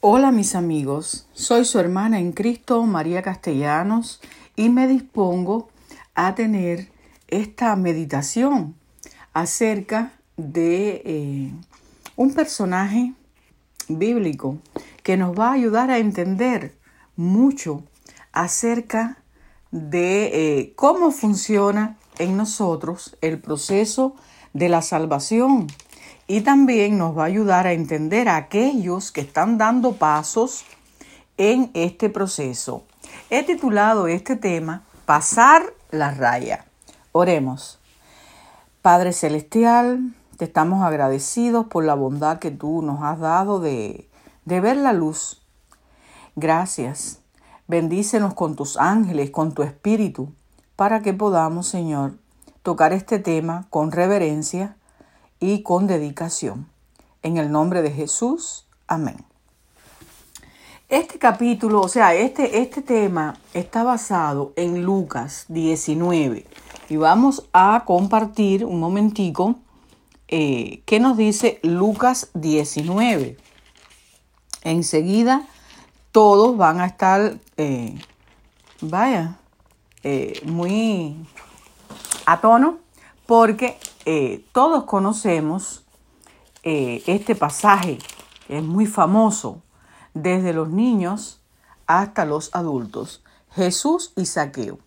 Hola mis amigos, soy su hermana en Cristo, María Castellanos, y me dispongo a tener esta meditación acerca de eh, un personaje bíblico que nos va a ayudar a entender mucho acerca de eh, cómo funciona en nosotros el proceso de la salvación y también nos va a ayudar a entender a aquellos que están dando pasos en este proceso. He titulado este tema Pasar la raya. Oremos. Padre Celestial, te estamos agradecidos por la bondad que tú nos has dado de, de ver la luz. Gracias. Bendícenos con tus ángeles, con tu espíritu, para que podamos, Señor, tocar este tema con reverencia y con dedicación. En el nombre de Jesús, amén. Este capítulo, o sea, este, este tema está basado en Lucas 19 y vamos a compartir un momentico eh, qué nos dice Lucas 19. Enseguida todos van a estar, eh, vaya, eh, muy a tono porque eh, todos conocemos eh, este pasaje, es muy famoso, desde los niños hasta los adultos, Jesús y Saqueo.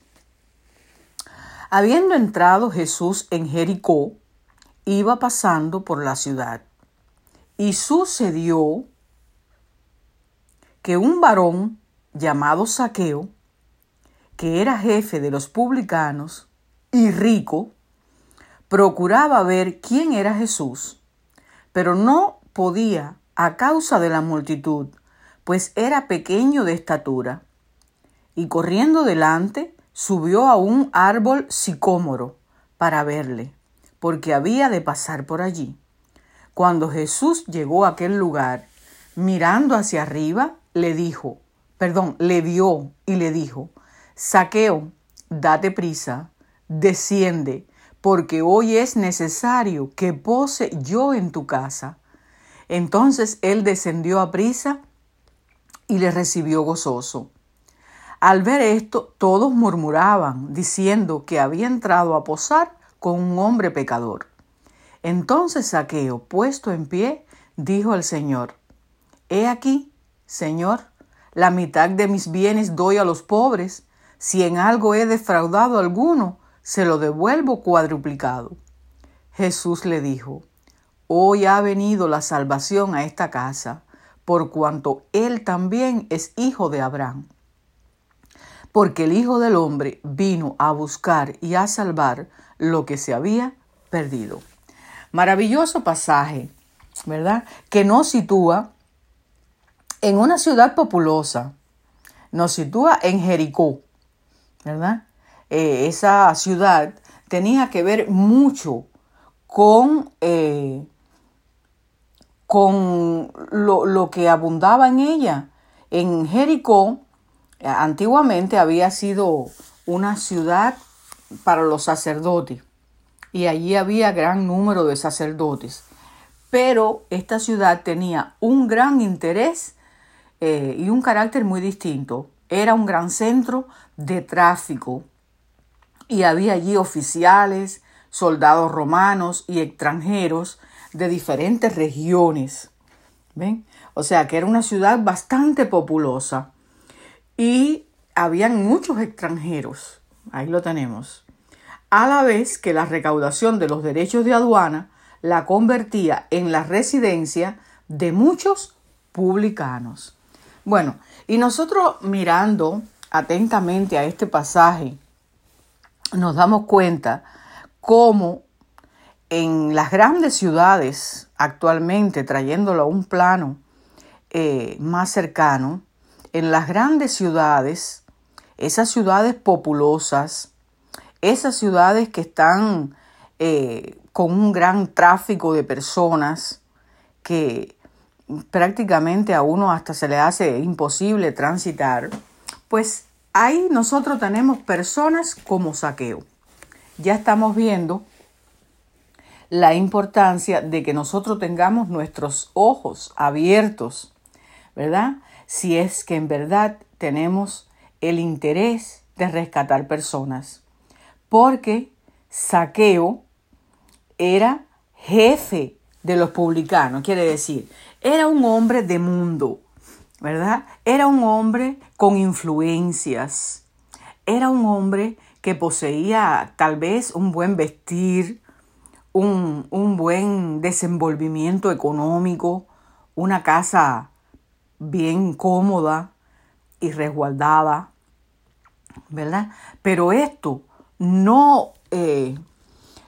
Habiendo entrado Jesús en Jericó, iba pasando por la ciudad, y sucedió que un varón llamado Saqueo, que era jefe de los publicanos y rico, procuraba ver quién era Jesús, pero no podía a causa de la multitud, pues era pequeño de estatura. Y corriendo delante, subió a un árbol sicómoro para verle, porque había de pasar por allí. Cuando Jesús llegó a aquel lugar, mirando hacia arriba, le dijo, perdón, le vio y le dijo, Saqueo, date prisa, desciende, porque hoy es necesario que pose yo en tu casa. Entonces él descendió a prisa y le recibió gozoso. Al ver esto, todos murmuraban, diciendo que había entrado a posar con un hombre pecador. Entonces Saqueo, puesto en pie, dijo al Señor, He aquí, Señor, la mitad de mis bienes doy a los pobres, si en algo he defraudado a alguno, se lo devuelvo cuadruplicado. Jesús le dijo, Hoy ha venido la salvación a esta casa, por cuanto él también es hijo de Abraham. Porque el Hijo del Hombre vino a buscar y a salvar lo que se había perdido. Maravilloso pasaje, ¿verdad? Que nos sitúa en una ciudad populosa, nos sitúa en Jericó, ¿verdad? Eh, esa ciudad tenía que ver mucho con, eh, con lo, lo, que abundaba en ella. En Jericó, antiguamente había sido una ciudad para los sacerdotes y allí había gran número de sacerdotes. Pero esta ciudad tenía un gran interés eh, y un carácter muy distinto. Era un gran centro de tráfico y había allí oficiales, soldados romanos y extranjeros de diferentes regiones. ¿Ven? O sea que era una ciudad bastante populosa y habían muchos extranjeros. Ahí lo tenemos. A la vez que la recaudación de los derechos de aduana la convertía en la residencia de muchos publicanos. Bueno, y nosotros mirando atentamente a este pasaje, nos damos cuenta cómo en las grandes ciudades actualmente, trayéndolo a un plano eh, más cercano, en las grandes ciudades, esas ciudades populosas, esas ciudades que están eh, con un gran tráfico de personas, que prácticamente a uno hasta se le hace imposible transitar, pues ahí nosotros tenemos personas como saqueo. Ya estamos viendo la importancia de que nosotros tengamos nuestros ojos abiertos, ¿verdad? Si es que en verdad tenemos el interés de rescatar personas. Porque Saqueo era jefe de los publicanos, quiere decir, era un hombre de mundo, ¿verdad? Era un hombre con influencias, era un hombre que poseía tal vez un buen vestir, un, un buen desenvolvimiento económico, una casa bien cómoda y resguardada, ¿verdad? Pero esto no, eh,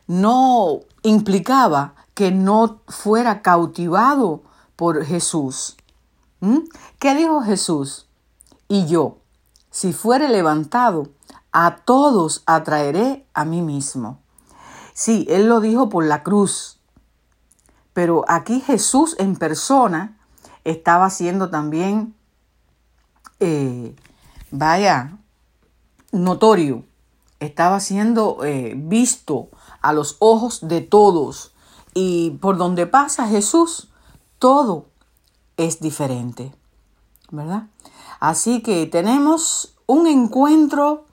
no implicaba que no fuera cautivado por Jesús. ¿Mm? ¿Qué dijo Jesús? Y yo, si fuere levantado, a todos atraeré a mí mismo. Sí, él lo dijo por la cruz, pero aquí Jesús en persona estaba siendo también, eh, vaya, notorio, estaba siendo eh, visto a los ojos de todos. Y por donde pasa Jesús, todo es diferente, ¿verdad? Así que tenemos un encuentro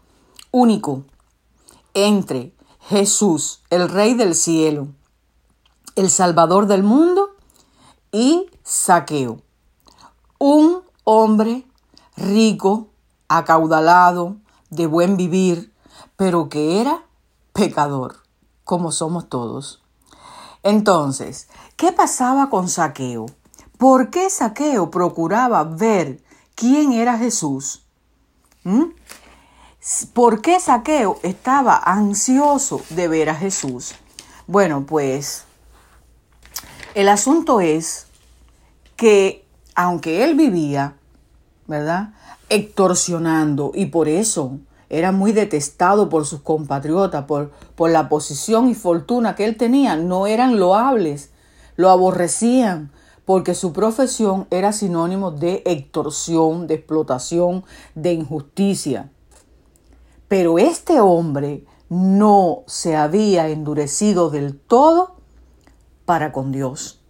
único entre Jesús, el Rey del cielo, el Salvador del mundo, y Saqueo, un hombre rico, acaudalado, de buen vivir, pero que era pecador, como somos todos. Entonces, ¿qué pasaba con Saqueo? ¿Por qué Saqueo procuraba ver quién era Jesús? ¿Mm? ¿Por qué Saqueo estaba ansioso de ver a Jesús? Bueno, pues el asunto es que aunque él vivía, ¿verdad? Extorsionando y por eso era muy detestado por sus compatriotas, por, por la posición y fortuna que él tenía, no eran loables, lo aborrecían, porque su profesión era sinónimo de extorsión, de explotación, de injusticia. Pero este hombre no se había endurecido del todo para con Dios,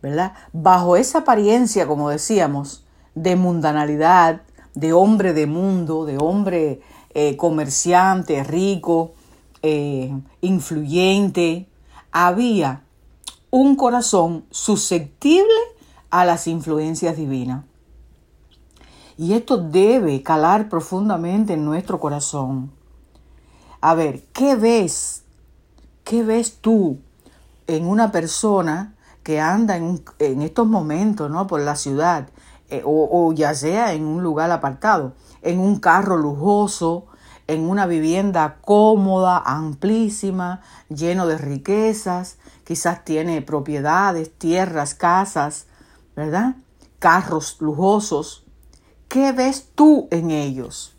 ¿verdad? Bajo esa apariencia, como decíamos, de mundanalidad, de hombre de mundo, de hombre eh, comerciante, rico, eh, influyente, había un corazón susceptible a las influencias divinas. Y esto debe calar profundamente en nuestro corazón. A ver, ¿qué ves? ¿Qué ves tú en una persona que anda en, estos momentos ¿no? por la ciudad eh, o ya sea en un lugar apartado, en un carro lujoso, en una vivienda cómoda, amplísima, lleno de riquezas, quizás tiene propiedades, tierras, casas, ¿verdad? Carros lujosos. ¿Qué ves tú en ellos?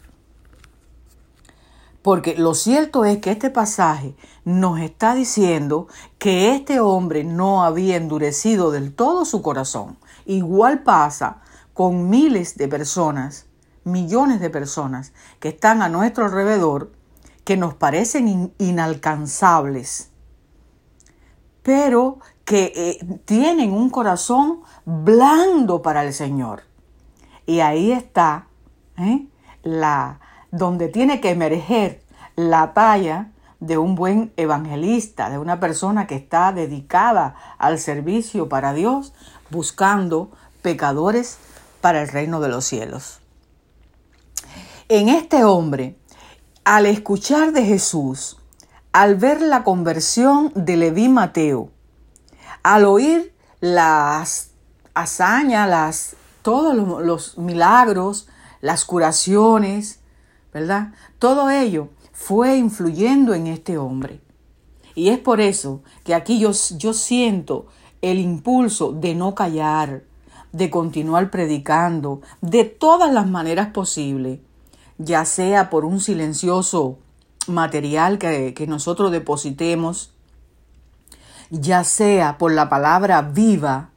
Porque lo cierto es que este pasaje nos está diciendo que este hombre no había endurecido del todo su corazón. Igual pasa con miles de personas millones de personas que están a nuestro alrededor que nos parecen inalcanzables, pero que eh, tienen un corazón blando para el Señor. Y ahí está ¿eh? la, donde tiene que emerger la talla de un buen evangelista, de una persona que está dedicada al servicio para Dios, buscando pecadores para el reino de los cielos en este hombre, al escuchar de Jesús, al ver la conversión de Leví Mateo, al oír las hazañas, las, todos los, milagros, las curaciones, ¿verdad? Todo ello fue influyendo en este hombre. Y es por eso que aquí yo, yo siento el impulso de no callar, de continuar predicando de todas las maneras posibles, ya sea por un silencioso material que, nosotros depositemos, ya sea por la palabra viva,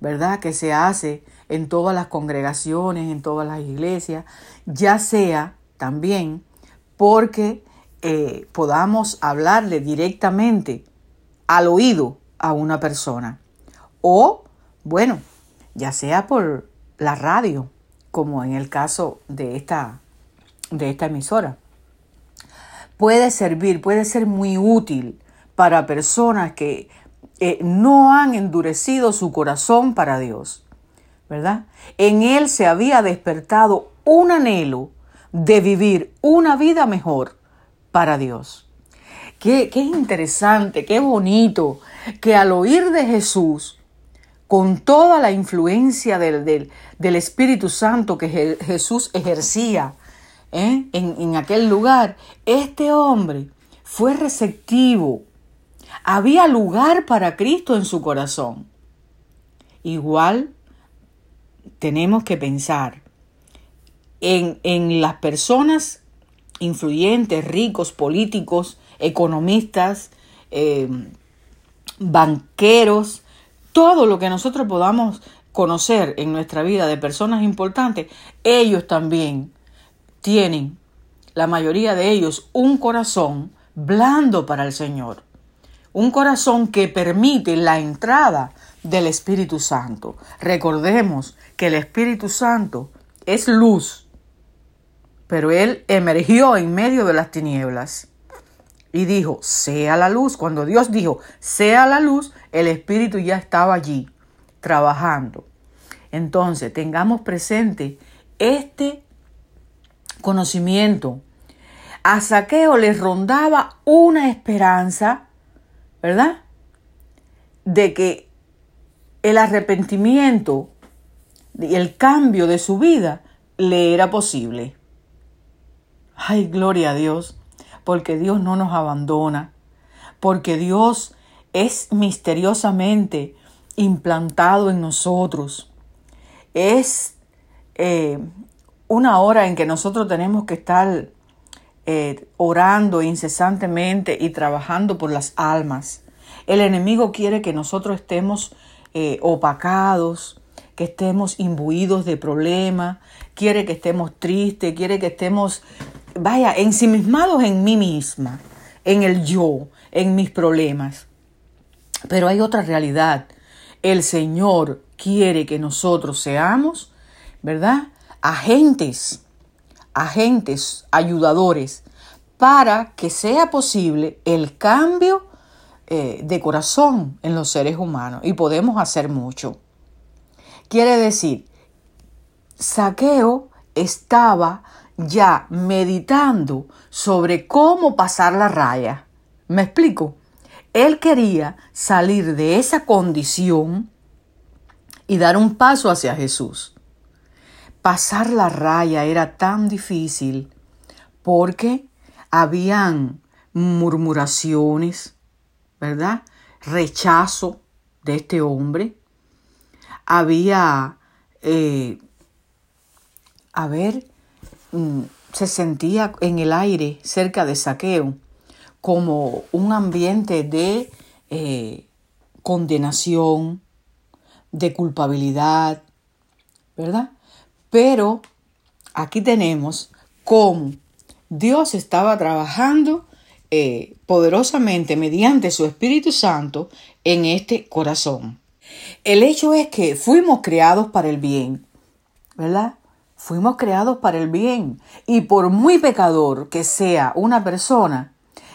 ¿verdad? Que se hace en todas las congregaciones, en todas las iglesias, ya sea también porque eh, podamos hablarle directamente al oído a una persona. O, bueno, ya sea por la radio, como en el caso de esta, de esta emisora. Puede servir, puede ser muy útil para personas que eh, no han endurecido su corazón para Dios, ¿verdad? En él se había despertado un anhelo de vivir una vida mejor para Dios. Qué, qué interesante, qué bonito que al oír de Jesús, con toda la influencia del, del, Espíritu Santo que Jesús ejercía ¿eh? en, en aquel lugar, este hombre fue receptivo. Había lugar para Cristo en su corazón. Igual tenemos que pensar en, en las personas influyentes, ricos, políticos, economistas, eh, banqueros, todo lo que nosotros podamos conocer en nuestra vida de personas importantes, ellos también tienen, la mayoría de ellos, un corazón blando para el Señor. Un corazón que permite la entrada del Espíritu Santo. Recordemos que el Espíritu Santo es luz, pero Él emergió en medio de las tinieblas y dijo, sea la luz. Cuando Dios dijo, sea la luz, el Espíritu ya estaba allí trabajando. Entonces, tengamos presente este conocimiento. A Saqueo le rondaba una esperanza, ¿verdad? De que el arrepentimiento y el cambio de su vida le era posible. Ay, gloria a Dios porque Dios no nos abandona, porque Dios es misteriosamente implantado en nosotros. Es eh, una hora en que nosotros tenemos que estar eh, orando incesantemente y trabajando por las almas. El enemigo quiere que nosotros estemos eh, opacados, que estemos imbuidos de problemas, quiere que estemos tristes, quiere que estemos vaya, ensimismados en mí misma, en el yo, en mis problemas. Pero hay otra realidad. El Señor quiere que nosotros seamos, ¿verdad? Agentes, agentes, ayudadores, para que sea posible el cambio eh, de corazón en los seres humanos. Y podemos hacer mucho. Quiere decir, Saqueo estaba ya meditando sobre cómo pasar la raya. ¿Me explico? Él quería salir de esa condición y dar un paso hacia Jesús. Pasar la raya era tan difícil porque habían murmuraciones, ¿verdad? Rechazo de este hombre. Había, eh, a ver, Mm, se sentía en el aire cerca de Saqueo como un ambiente de eh, condenación, de culpabilidad, ¿verdad? Pero aquí tenemos cómo Dios estaba trabajando eh, poderosamente mediante su Espíritu Santo en este corazón. El hecho es que fuimos creados para el bien, ¿verdad? Fuimos creados para el bien y por muy pecador que sea una persona,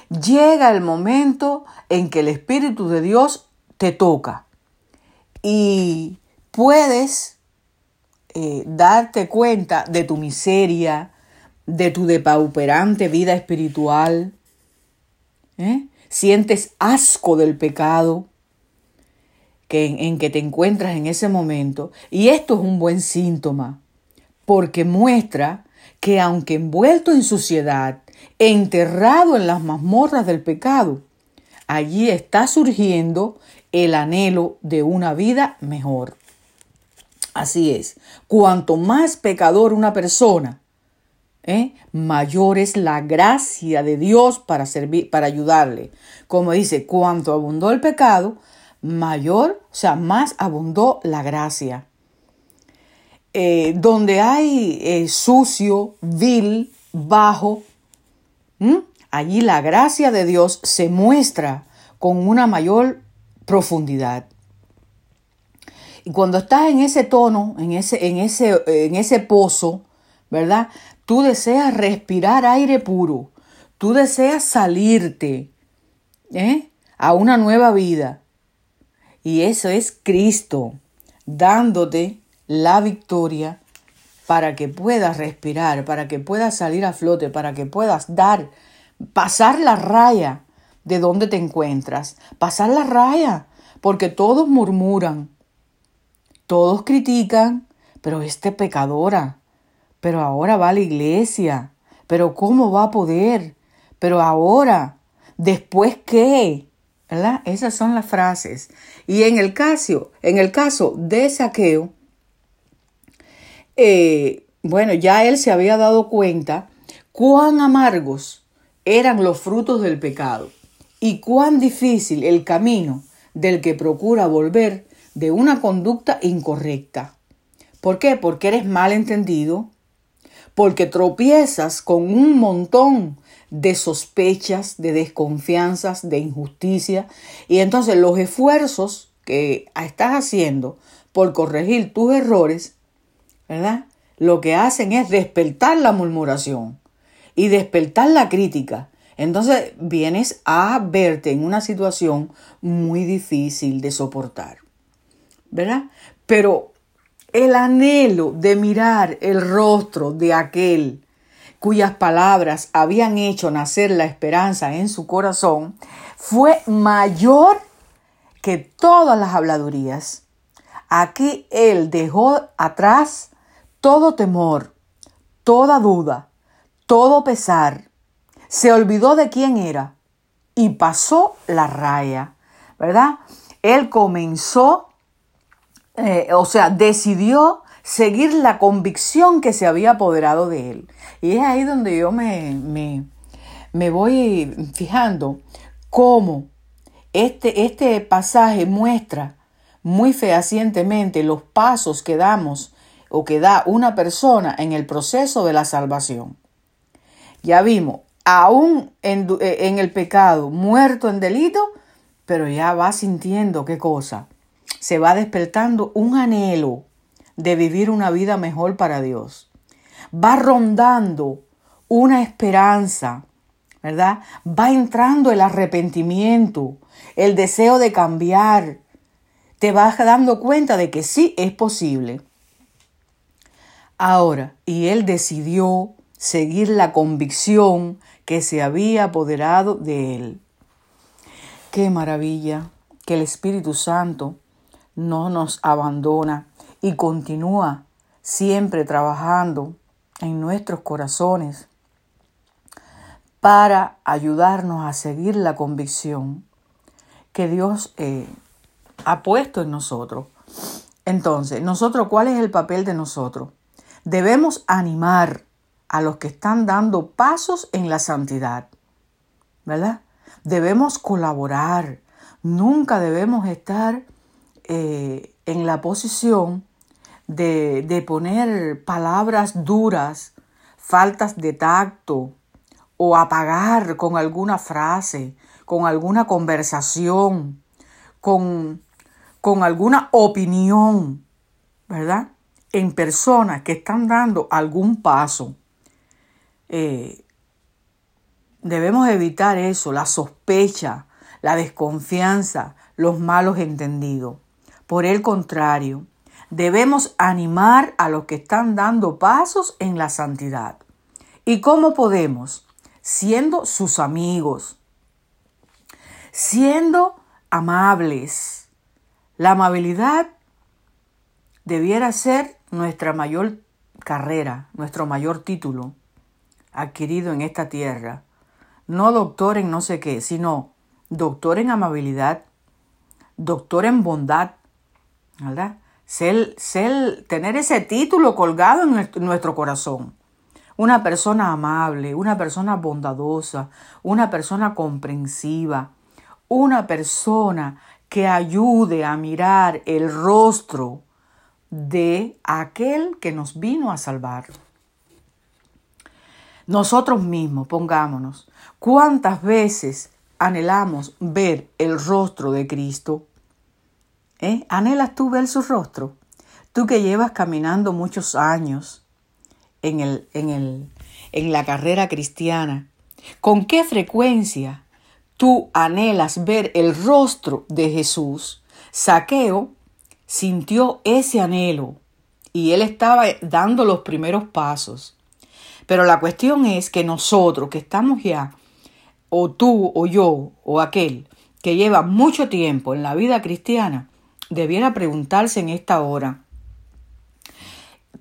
llega el momento en que el Espíritu de Dios te toca y puedes eh, darte cuenta de tu miseria, de tu depauperante vida espiritual. ¿eh? Sientes asco del pecado que, en que te encuentras en ese momento y esto es un buen síntoma porque muestra que aunque envuelto en suciedad, enterrado en las mazmorras del pecado, allí está surgiendo el anhelo de una vida mejor. Así es, cuanto más pecador una persona, ¿eh? mayor es la gracia de Dios para servir, para ayudarle. Como dice, cuanto abundó el pecado, mayor, o sea, más abundó la gracia. Eh, donde hay eh, sucio, vil, bajo, allí la gracia de Dios se muestra con una mayor profundidad. Y cuando estás en ese tono, en ese, en ese, en ese pozo, ¿verdad? Tú deseas respirar aire puro. Tú deseas salirte ¿eh? a una nueva vida. Y eso es Cristo dándote la victoria para que puedas respirar, para que puedas salir a flote, para que puedas dar, pasar la raya de donde te encuentras, pasar la raya, porque todos murmuran, todos critican, pero este pecadora, pero ahora va a la iglesia, pero ¿cómo va a poder? Pero ahora, después qué? ¿verdad? Esas son las frases. Y en el caso, en el caso de saqueo, eh, bueno, ya él se había dado cuenta cuán amargos eran los frutos del pecado y cuán difícil el camino del que procura volver de una conducta incorrecta. ¿Por qué? Porque eres mal entendido, porque tropiezas con un montón de sospechas, de desconfianzas, de injusticia. Y entonces los esfuerzos que estás haciendo por corregir tus errores, ¿verdad? Lo que hacen es despertar la murmuración y despertar la crítica. Entonces vienes a verte en una situación muy difícil de soportar. ¿Verdad? Pero el anhelo de mirar el rostro de aquel cuyas palabras habían hecho nacer la esperanza en su corazón, fue mayor que todas las habladurías. Aquí él dejó atrás todo temor, toda duda, todo pesar. Se olvidó de quién era y pasó la raya, ¿verdad? Él comenzó, eh, o sea, decidió seguir la convicción que se había apoderado de él. Y es ahí donde yo me, me, voy fijando cómo este, este pasaje muestra muy fehacientemente los pasos que damos o que da una persona en el proceso de la salvación. Ya vimos, aún en, en, el pecado, muerto en delito, pero ya va sintiendo qué cosa. Se va despertando un anhelo de vivir una vida mejor para Dios. Va rondando una esperanza, ¿verdad? Va entrando el arrepentimiento, el deseo de cambiar. Te vas dando cuenta de que sí es posible. Ahora, y él decidió seguir la convicción que se había apoderado de él. Qué maravilla que el Espíritu Santo no nos abandona y continúa siempre trabajando en nuestros corazones para ayudarnos a seguir la convicción que Dios eh, ha puesto en nosotros. Entonces, nosotros, ¿cuál es el papel de nosotros? Debemos animar a los que están dando pasos en la santidad, ¿verdad? Debemos colaborar, nunca debemos estar eh, en la posición de, poner palabras duras, faltas de tacto o apagar con alguna frase, con alguna conversación, con, con alguna opinión, ¿verdad? En personas que están dando algún paso. Eh, debemos evitar eso, la sospecha, la desconfianza, los malos entendidos. Por el contrario, Debemos animar a los que están dando pasos en la santidad. ¿Y cómo podemos? Siendo sus amigos, siendo amables. La amabilidad debiera ser nuestra mayor carrera, nuestro mayor título adquirido en esta tierra. No doctor en no sé qué, sino doctor en amabilidad, doctor en bondad, ¿verdad? ser, tener ese título colgado en nuestro corazón. Una persona amable, una persona bondadosa, una persona comprensiva, una persona que ayude a mirar el rostro de aquel que nos vino a salvar. Nosotros mismos, pongámonos, ¿cuántas veces anhelamos ver el rostro de Cristo? ¿Eh? ¿Anhelas tú ver su rostro? Tú que llevas caminando muchos años en, el, en, el, en la carrera cristiana, ¿con qué frecuencia tú anhelas ver el rostro de Jesús? Saqueo sintió ese anhelo y él estaba dando los primeros pasos. Pero la cuestión es que nosotros que estamos ya, o tú o yo o aquel que lleva mucho tiempo en la vida cristiana, debiera preguntarse en esta hora,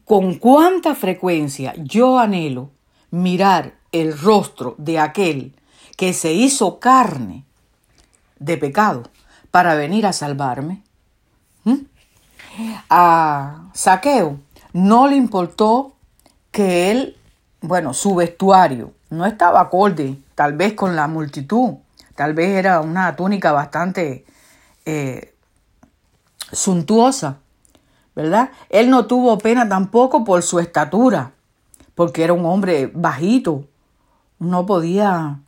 ¿con cuánta frecuencia yo anhelo mirar el rostro de aquel que se hizo carne de pecado para venir a salvarme? ¿Mm? A Saqueo no le importó que él, bueno, su vestuario no estaba acorde tal vez con la multitud, tal vez era una túnica bastante eh, suntuosa, ¿verdad? Él no tuvo pena tampoco por su estatura, porque era un hombre bajito, no podía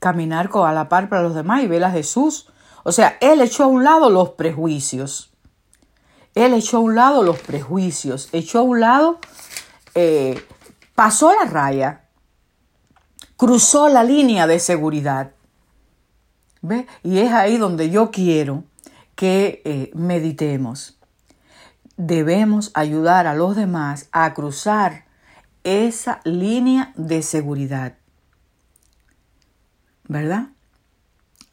caminar a la par para los demás y ver a Jesús. O sea, él echó a un lado los prejuicios. Él echó a un lado los prejuicios, echó a un lado, eh, pasó la raya, cruzó la línea de seguridad. ¿Ve? Y es ahí donde yo quiero que eh, meditemos. Debemos ayudar a los demás a cruzar esa línea de seguridad. ¿Verdad?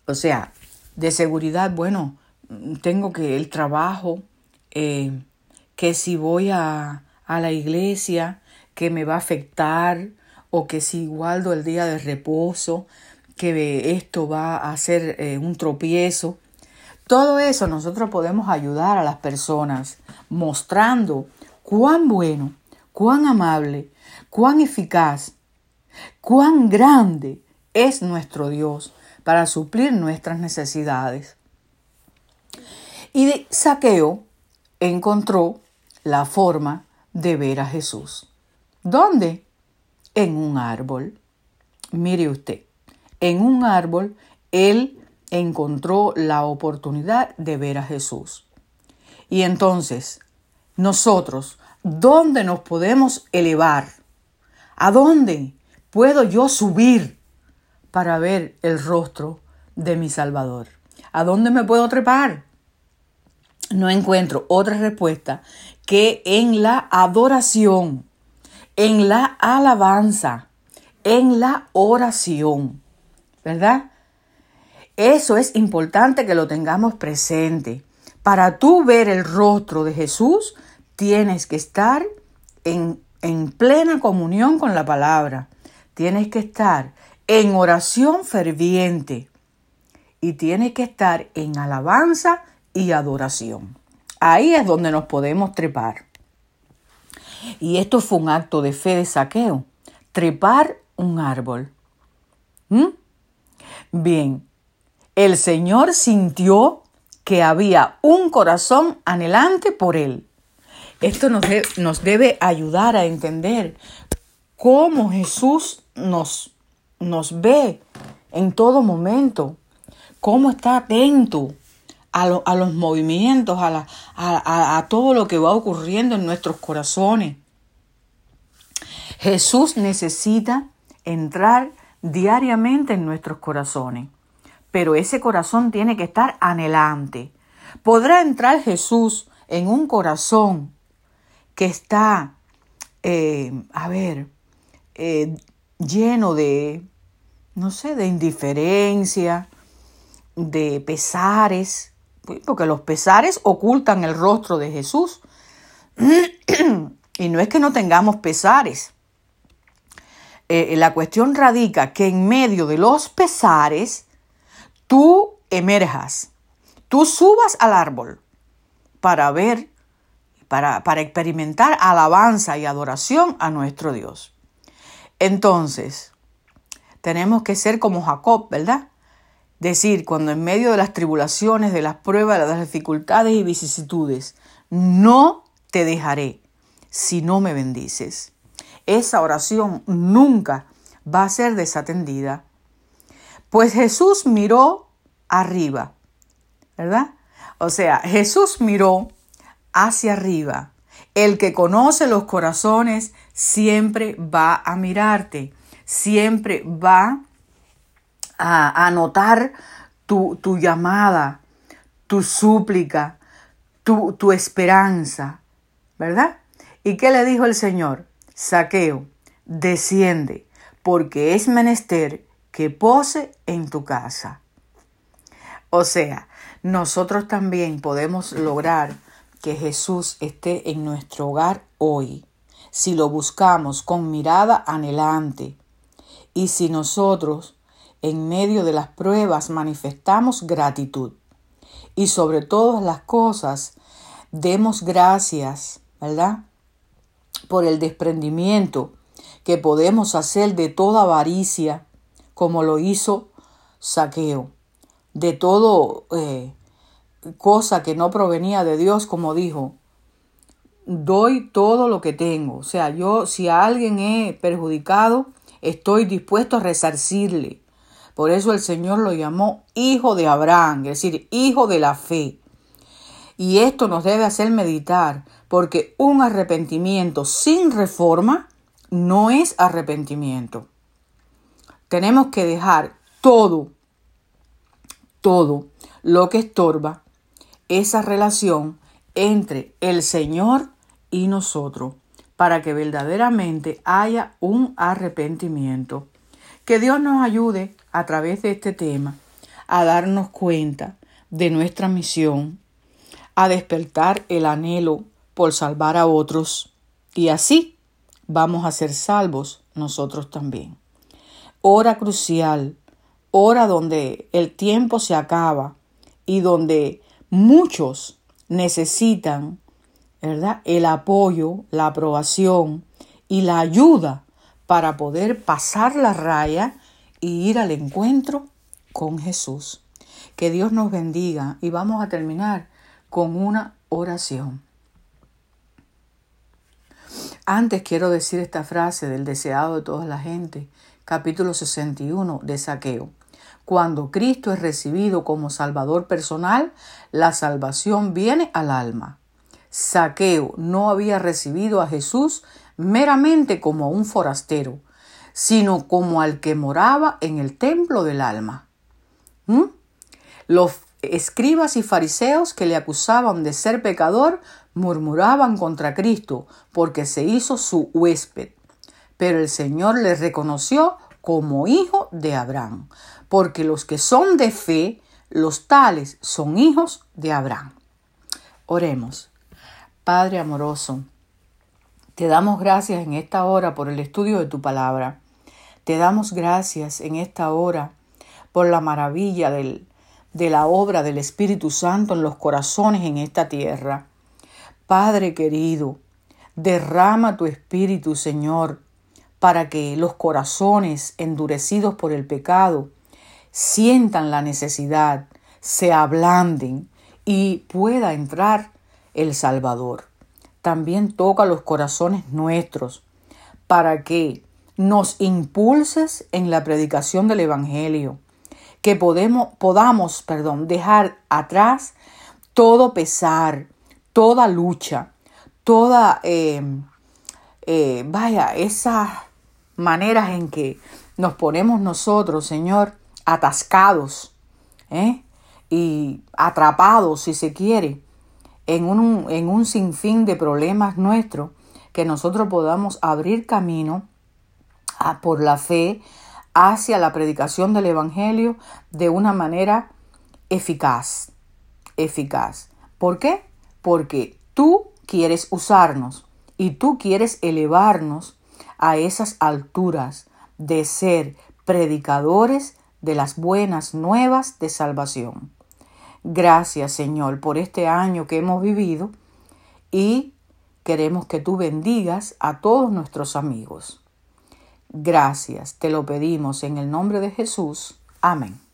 O sea, de seguridad, bueno, tengo que el trabajo, eh, que si voy a, a la iglesia, que me va a afectar, o que si guardo el día de reposo, que esto va a ser eh, un tropiezo. Todo eso nosotros podemos ayudar a las personas mostrando cuán bueno, cuán amable, cuán eficaz, cuán grande es nuestro Dios para suplir nuestras necesidades. Y Saqueo encontró la forma de ver a Jesús. ¿Dónde? En un árbol. Mire usted, en un árbol él encontró la oportunidad de ver a Jesús. Y entonces, nosotros, ¿dónde nos podemos elevar? ¿A dónde puedo yo subir para ver el rostro de mi Salvador? ¿A dónde me puedo trepar? No encuentro otra respuesta que en la adoración, en la alabanza, en la oración, ¿verdad? Eso es importante que lo tengamos presente. Para tú ver el rostro de Jesús, tienes que estar en, en plena comunión con la palabra. Tienes que estar en oración ferviente y tienes que estar en alabanza y adoración. Ahí es donde nos podemos trepar. Y esto fue un acto de fe de saqueo, trepar un árbol. ¿Mm? Bien, el Señor sintió que había un corazón anhelante por Él. Esto nos, debe ayudar a entender cómo Jesús nos, nos ve en todo momento, cómo está atento a, los movimientos, a, a todo lo que va ocurriendo en nuestros corazones. Jesús necesita entrar diariamente en nuestros corazones pero ese corazón tiene que estar anhelante. ¿Podrá entrar Jesús en un corazón que está, eh, a ver, eh, lleno de, no sé, de indiferencia, de pesares, porque los pesares ocultan el rostro de Jesús. y no es que no tengamos pesares. Eh, la cuestión radica que en medio de los pesares tú emerjas, tú subas al árbol para ver, para, para experimentar alabanza y adoración a nuestro Dios. Entonces, tenemos que ser como Jacob, ¿verdad? Decir, cuando en medio de las tribulaciones, de las pruebas, de las dificultades y vicisitudes, no te dejaré si no me bendices. Esa oración nunca va a ser desatendida pues Jesús miró arriba, ¿verdad? O sea, Jesús miró hacia arriba. El que conoce los corazones siempre va a mirarte, siempre va a, anotar tu, tu, llamada, tu súplica, tu, tu esperanza, ¿verdad? ¿Y qué le dijo el Señor? Saqueo, desciende, porque es menester que pose en tu casa. O sea, nosotros también podemos lograr que Jesús esté en nuestro hogar hoy, si lo buscamos con mirada anhelante y si nosotros en medio de las pruebas manifestamos gratitud y sobre todas las cosas demos gracias, ¿verdad? Por el desprendimiento que podemos hacer de toda avaricia, como lo hizo Saqueo, de todo eh, cosa que no provenía de Dios, como dijo, doy todo lo que tengo. O sea, yo si a alguien he perjudicado, estoy dispuesto a resarcirle. Por eso el Señor lo llamó hijo de Abraham, es decir, hijo de la fe. Y esto nos debe hacer meditar, porque un arrepentimiento sin reforma no es arrepentimiento. Tenemos que dejar todo, todo lo que estorba esa relación entre el Señor y nosotros para que verdaderamente haya un arrepentimiento. Que Dios nos ayude a través de este tema a darnos cuenta de nuestra misión, a despertar el anhelo por salvar a otros y así vamos a ser salvos nosotros también. Hora crucial, hora donde el tiempo se acaba y donde muchos necesitan, ¿verdad? El apoyo, la aprobación y la ayuda para poder pasar la raya y ir al encuentro con Jesús. Que Dios nos bendiga y vamos a terminar con una oración. Antes quiero decir esta frase del deseado de toda la gente, capítulo 61 de Saqueo. Cuando Cristo es recibido como Salvador personal, la salvación viene al alma. Saqueo no había recibido a Jesús meramente como un forastero, sino como al que moraba en el templo del alma. ¿Mm? Los escribas y fariseos que le acusaban de ser pecador murmuraban contra Cristo porque se hizo su huésped. Pero el Señor le reconoció como hijo de Abraham porque los que son de fe, los tales son hijos de Abraham. Oremos. Padre amoroso, te damos gracias en esta hora por el estudio de tu palabra. Te damos gracias en esta hora por la maravilla del, de la obra del Espíritu Santo en los corazones en esta tierra. Padre querido, derrama tu Espíritu, Señor, para que los corazones endurecidos por el pecado sientan la necesidad, se ablanden y pueda entrar el Salvador. También toca los corazones nuestros para que nos impulses en la predicación del Evangelio, que podemos, podamos perdón, dejar atrás todo pesar, toda lucha, toda, eh, eh, vaya, esas maneras en que nos ponemos nosotros, Señor, atascados ¿eh? y atrapados, si se quiere, en un, en un sinfín de problemas nuestros, que nosotros podamos abrir camino a, por la fe hacia la predicación del Evangelio de una manera eficaz, eficaz. ¿Por qué? Porque tú quieres usarnos y tú quieres elevarnos a esas alturas de ser predicadores de las buenas nuevas de salvación. Gracias Señor por este año que hemos vivido y queremos que tú bendigas a todos nuestros amigos. Gracias, te lo pedimos en el nombre de Jesús. Amén.